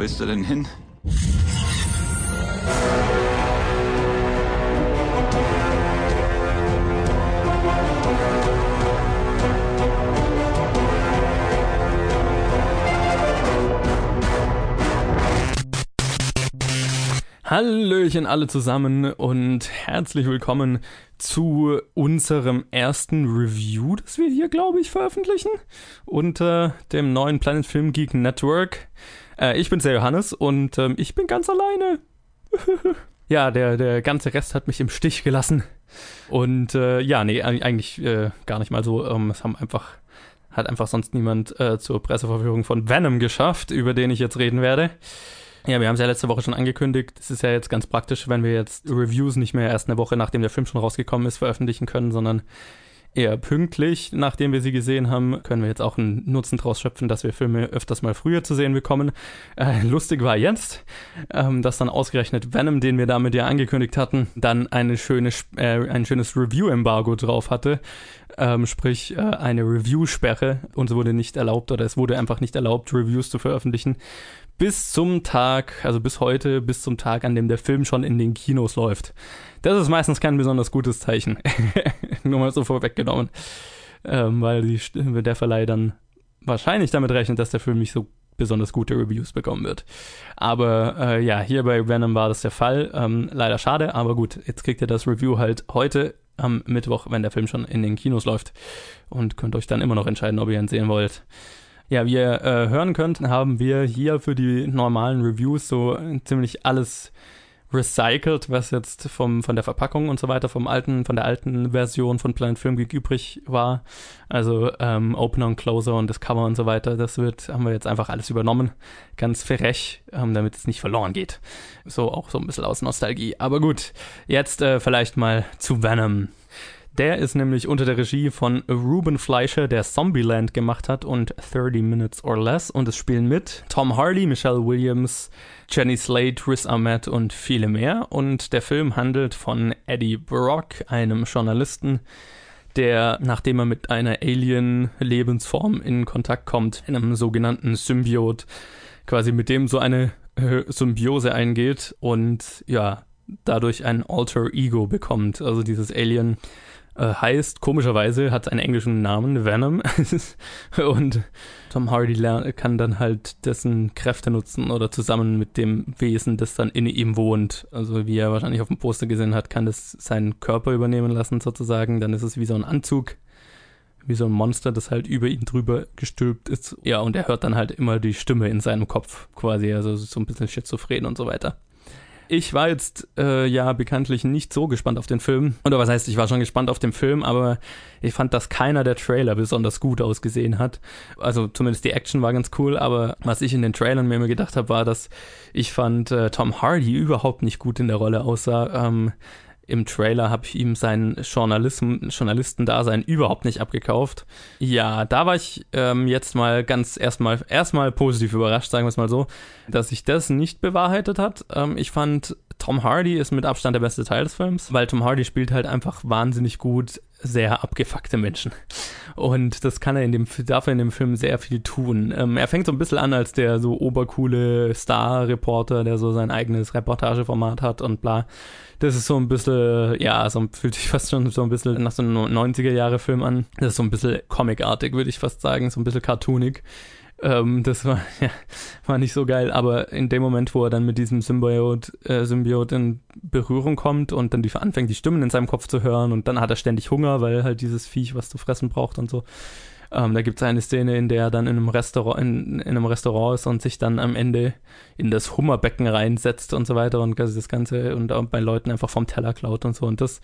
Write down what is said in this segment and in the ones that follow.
willst du denn hin? Hallöchen alle zusammen und herzlich willkommen zu unserem ersten Review, das wir hier, glaube ich, veröffentlichen unter dem neuen Planet Film Geek Network. Äh, ich bin's der Johannes und ähm, ich bin ganz alleine. ja, der, der ganze Rest hat mich im Stich gelassen. Und äh, ja, nee, eigentlich äh, gar nicht mal so. Ähm, es haben einfach, hat einfach sonst niemand äh, zur Presseverführung von Venom geschafft, über den ich jetzt reden werde. Ja, wir haben es ja letzte Woche schon angekündigt. Es ist ja jetzt ganz praktisch, wenn wir jetzt Reviews nicht mehr erst eine Woche nachdem der Film schon rausgekommen ist veröffentlichen können, sondern eher pünktlich, nachdem wir sie gesehen haben, können wir jetzt auch einen Nutzen draus schöpfen, dass wir Filme öfters mal früher zu sehen bekommen. Äh, lustig war jetzt, ähm, dass dann ausgerechnet Venom, den wir damit ja angekündigt hatten, dann eine schöne, äh, ein schönes Review-Embargo drauf hatte. Ähm, sprich, äh, eine Review-Sperre. Uns wurde nicht erlaubt oder es wurde einfach nicht erlaubt, Reviews zu veröffentlichen, bis zum Tag, also bis heute, bis zum Tag, an dem der Film schon in den Kinos läuft. Das ist meistens kein besonders gutes Zeichen. Nur mal so vorweggenommen. Ähm, weil die, der Verleih dann wahrscheinlich damit rechnet, dass der Film nicht so besonders gute Reviews bekommen wird. Aber äh, ja, hier bei Venom war das der Fall. Ähm, leider schade, aber gut, jetzt kriegt ihr das Review halt heute am Mittwoch, wenn der Film schon in den Kinos läuft und könnt euch dann immer noch entscheiden, ob ihr ihn sehen wollt. Ja, wie ihr äh, hören könnt, haben wir hier für die normalen Reviews so ziemlich alles recycelt, was jetzt vom, von der Verpackung und so weiter, vom alten, von der alten Version von Planet Film Geek übrig war. Also ähm, Opener und Closer und das Cover und so weiter, das wird, haben wir jetzt einfach alles übernommen. Ganz frech, ähm, damit es nicht verloren geht. So auch so ein bisschen aus Nostalgie. Aber gut, jetzt äh, vielleicht mal zu Venom. Der ist nämlich unter der Regie von Ruben Fleischer, der Zombieland gemacht hat und 30 Minutes or Less. Und es spielen mit Tom Hardy, Michelle Williams, Jenny Slate, Riz Ahmed und viele mehr. Und der Film handelt von Eddie Brock, einem Journalisten, der, nachdem er mit einer Alien-Lebensform in Kontakt kommt, einem sogenannten Symbiot, quasi mit dem so eine äh, Symbiose eingeht und ja, dadurch ein Alter Ego bekommt. Also dieses Alien heißt, komischerweise, hat einen englischen Namen, Venom. und Tom Hardy kann dann halt dessen Kräfte nutzen oder zusammen mit dem Wesen, das dann in ihm wohnt. Also wie er wahrscheinlich auf dem Poster gesehen hat, kann das seinen Körper übernehmen lassen sozusagen. Dann ist es wie so ein Anzug, wie so ein Monster, das halt über ihn drüber gestülpt ist. Ja, und er hört dann halt immer die Stimme in seinem Kopf quasi, also so ein bisschen schizophren und so weiter ich war jetzt äh, ja bekanntlich nicht so gespannt auf den Film. Oder was heißt, ich war schon gespannt auf den Film, aber ich fand, dass keiner der Trailer besonders gut ausgesehen hat. Also zumindest die Action war ganz cool, aber was ich in den Trailern mir immer gedacht habe, war, dass ich fand äh, Tom Hardy überhaupt nicht gut in der Rolle aussah. Ähm, im Trailer habe ich ihm sein Journalistendasein überhaupt nicht abgekauft. Ja, da war ich ähm, jetzt mal ganz erstmal erstmal positiv überrascht, sagen wir es mal so, dass sich das nicht bewahrheitet hat. Ähm, ich fand Tom Hardy ist mit Abstand der beste Teil des Films, weil Tom Hardy spielt halt einfach wahnsinnig gut sehr abgefuckte Menschen. Und das kann er in dem, darf er in dem Film sehr viel tun. Ähm, er fängt so ein bisschen an als der so obercoole Star-Reporter, der so sein eigenes Reportageformat hat und bla. Das ist so ein bisschen, ja, so fühlt sich fast schon so ein bisschen nach so einem 90er-Jahre-Film an. Das ist so ein bisschen comicartig, würde ich fast sagen, so ein bisschen cartoonig. Ähm, das war, ja, war nicht so geil, aber in dem Moment, wo er dann mit diesem Symbiot, äh, Symbiot in Berührung kommt und dann die, anfängt, die Stimmen in seinem Kopf zu hören und dann hat er ständig Hunger, weil halt dieses Viech was zu fressen braucht und so. Ähm, da gibt es eine Szene, in der er dann in einem Restaurant, in, in, einem Restaurant ist und sich dann am Ende in das Hummerbecken reinsetzt und so weiter und das Ganze und bei Leuten einfach vom Teller klaut und so. Und das,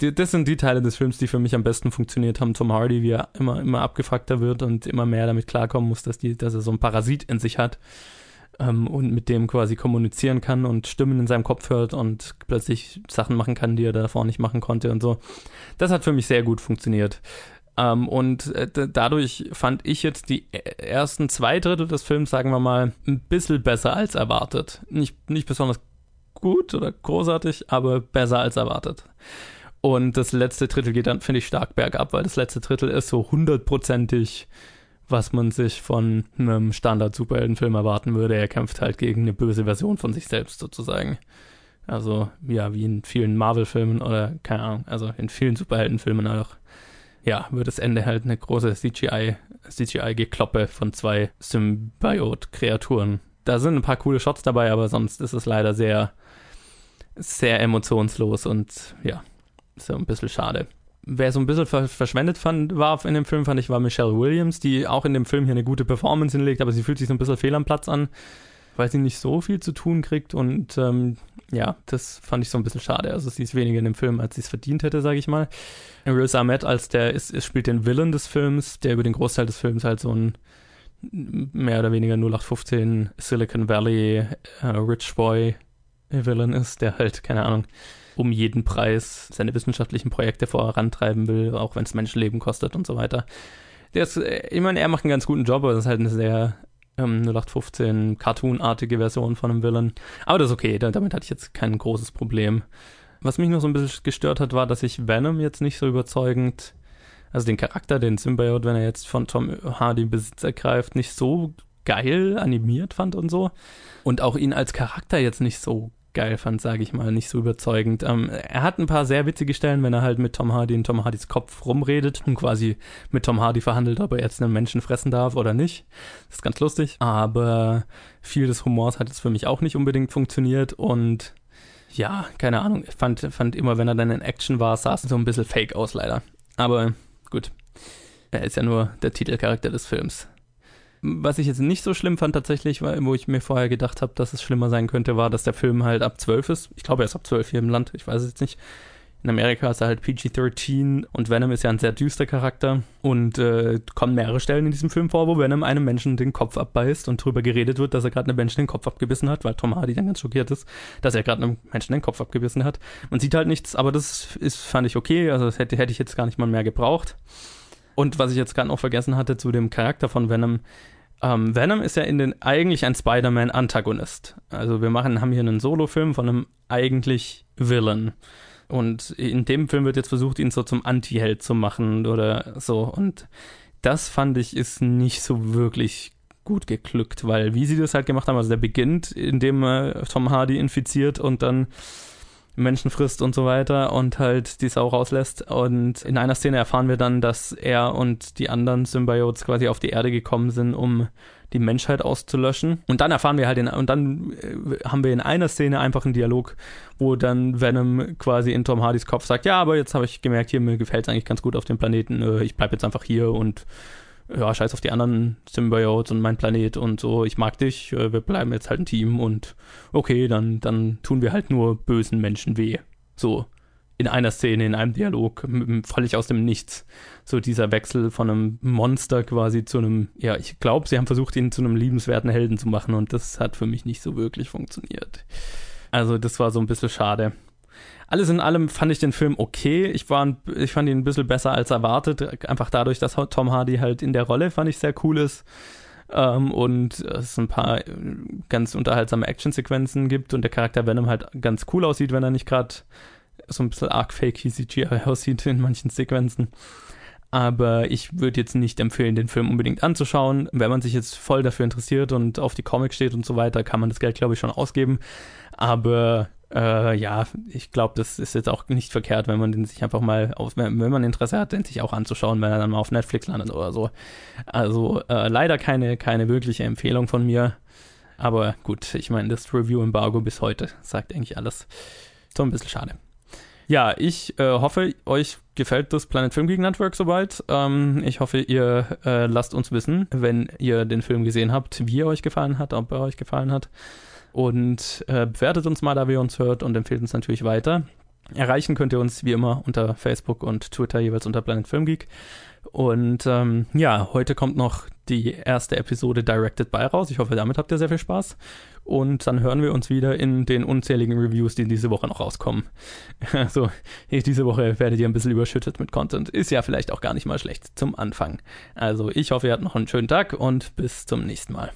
die, das sind die Teile des Films, die für mich am besten funktioniert haben. Tom Hardy, wie er immer, immer abgefuckter wird und immer mehr damit klarkommen muss, dass, die, dass er so ein Parasit in sich hat. Ähm, und mit dem quasi kommunizieren kann und Stimmen in seinem Kopf hört und plötzlich Sachen machen kann, die er davor nicht machen konnte und so. Das hat für mich sehr gut funktioniert. Ähm, und äh, dadurch fand ich jetzt die e-, ersten zwei Drittel des Films, sagen wir mal, ein bisschen besser als erwartet. Nicht, nicht besonders gut oder großartig, aber besser als erwartet. Und das letzte Drittel geht dann, finde ich, stark bergab, weil das letzte Drittel ist so hundertprozentig was man sich von einem Standard-Superheldenfilm erwarten würde. Er kämpft halt gegen eine böse Version von sich selbst sozusagen. Also, ja, wie in vielen Marvel-Filmen oder, keine Ahnung, also in vielen Superheldenfilmen auch. Ja, wird das Ende halt eine große CGI, CGI-Gekloppe von zwei Symbiot-Kreaturen. Da sind ein paar coole Shots dabei, aber sonst ist es leider sehr, sehr emotionslos und ja, so ein bisschen schade. Wer so ein bisschen verschwendet fand, war in dem Film, fand ich, war Michelle Williams, die auch in dem Film hier eine gute Performance hinlegt, aber sie fühlt sich so ein bisschen fehl am Platz an, weil sie nicht so viel zu tun kriegt und ähm, ja, das fand ich so ein bisschen schade. Also sie ist weniger in dem Film, als sie es verdient hätte, sage ich mal. Riz Ahmed als der ist, ist, spielt den Villain des Films, der über den Großteil des Films halt so ein mehr oder weniger 0815 Silicon Valley äh, Rich Boy Villain ist, der halt, keine Ahnung, um jeden Preis seine wissenschaftlichen Projekte vorantreiben will, auch wenn es Menschenleben kostet und so weiter. Der ist, äh, ich meine, er macht einen ganz guten Job, aber das ist halt eine sehr ähm, 0815 Cartoon-artige Version von einem Villain. Aber das ist okay, da, damit hatte ich jetzt kein großes Problem. Was mich noch so ein bisschen gestört hat, war, dass ich Venom jetzt nicht so überzeugend, also den Charakter, den Symbiote, wenn er jetzt von Tom Hardy Besitz ergreift, nicht so geil animiert fand und so. Und auch ihn als Charakter jetzt nicht so geil fand, sage ich mal, nicht so überzeugend. Ähm, er hat ein paar sehr witzige Stellen, wenn er halt mit Tom Hardy in Tom Hardys Kopf rumredet und quasi mit Tom Hardy verhandelt, ob er jetzt einen Menschen fressen darf oder nicht. Das ist ganz lustig. Aber viel des Humors hat jetzt für mich auch nicht unbedingt funktioniert und ja, keine Ahnung. Ich fand, fand immer, wenn er dann in Action war, sah es so ein bisschen fake aus, leider. Aber gut. Er ist ja nur der Titelcharakter des Films. Was ich jetzt nicht so schlimm fand tatsächlich, weil, wo ich mir vorher gedacht habe, dass es schlimmer sein könnte, war, dass der Film halt ab 12 ist. Ich glaube, er ist ab 12 hier im Land, ich weiß es jetzt nicht. In Amerika ist er halt PG-13 und Venom ist ja ein sehr düster Charakter und äh, kommen mehrere Stellen in diesem Film vor, wo Venom einem Menschen den Kopf abbeißt und darüber geredet wird, dass er gerade einem Menschen den Kopf abgebissen hat, weil Tom Hardy dann ganz schockiert ist, dass er gerade einem Menschen den Kopf abgebissen hat. Man sieht halt nichts, aber das ist, fand ich okay, also das hätte, hätte ich jetzt gar nicht mal mehr gebraucht. Und was ich jetzt gerade noch vergessen hatte zu dem Charakter von Venom, ähm, Venom ist ja in den eigentlich ein Spider-Man-Antagonist. Also wir machen, haben hier einen Solo-Film von einem eigentlich Villain. Und in dem Film wird jetzt versucht, ihn so zum Anti-Held zu machen oder so. Und das fand ich ist nicht so wirklich gut geglückt, weil wie sie das halt gemacht haben, also der beginnt, indem er Tom Hardy infiziert und dann Menschen frisst und so weiter und halt die Sau rauslässt. Und in einer Szene erfahren wir dann, dass er und die anderen Symbiotes quasi auf die Erde gekommen sind, um die Menschheit auszulöschen. Und dann erfahren wir halt in, und dann äh, haben wir in einer Szene einfach einen Dialog, wo dann Venom quasi in Tom Hardys Kopf sagt, ja, aber jetzt habe ich gemerkt, hier mir gefällt es eigentlich ganz gut auf dem Planeten, äh, ich bleibe jetzt einfach hier und ja, scheiß auf die anderen Symbiotes und mein Planet und so, ich mag dich, äh, wir bleiben jetzt halt ein Team und okay, dann, dann tun wir halt nur bösen Menschen weh. So, in einer Szene, in einem Dialog, völlig aus dem Nichts. So dieser Wechsel von einem Monster quasi zu einem, ja, ich glaube, sie haben versucht, ihn zu einem liebenswerten Helden zu machen und das hat für mich nicht so wirklich funktioniert. Also das war so ein bisschen schade alles in allem fand ich den Film okay. Ich, war, ich fand ihn ein bisschen besser als erwartet. Einfach dadurch, dass Tom Hardy halt in der Rolle, fand ich, sehr cool ist. Ähm, und es ein paar äh, ganz unterhaltsame Actionsequenzen gibt und der Charakter Venom halt ganz cool aussieht, wenn er nicht gerade so ein bisschen arg fakey CGI aussieht in manchen Sequenzen. Aber ich würde jetzt nicht empfehlen, den Film unbedingt anzuschauen. Wenn man sich jetzt voll dafür interessiert und auf die Comics steht und so weiter, kann man das Geld, glaube ich, schon ausgeben. Aber äh, ja, ich glaube, das ist jetzt auch nicht verkehrt, wenn man den sich einfach mal, auf, wenn, man Interesse hat, den sich auch anzuschauen, wenn er dann mal auf Netflix landet oder so. Also äh, leider keine, keine wirkliche Empfehlung von mir. Aber gut, ich meine, das Review-Embargo bis heute sagt eigentlich alles. So ein bisschen schade. Ja, ich äh, hoffe, euch gefällt das Planet Film Geek Network soweit. Ähm, ich hoffe, ihr äh, lasst uns wissen, wenn ihr den Film gesehen habt, wie er euch gefallen hat, ob er euch gefallen hat und äh, bewertet uns mal, da ihr uns hört und empfehlt uns natürlich weiter. Erreichen könnt ihr uns wie immer unter Facebook und Twitter jeweils unter Planet Film Geek. Und ähm, ja, heute kommt noch die erste Episode Directed by raus. Ich hoffe, damit habt ihr sehr viel Spaß. Und dann hören wir uns wieder in den unzähligen Reviews, die diese Woche noch rauskommen. Also, diese Woche werdet ihr ein bisschen überschüttet mit Content. Ist ja vielleicht auch gar nicht mal schlecht zum Anfang. Also, ich hoffe, ihr habt noch einen schönen Tag und bis zum nächsten Mal.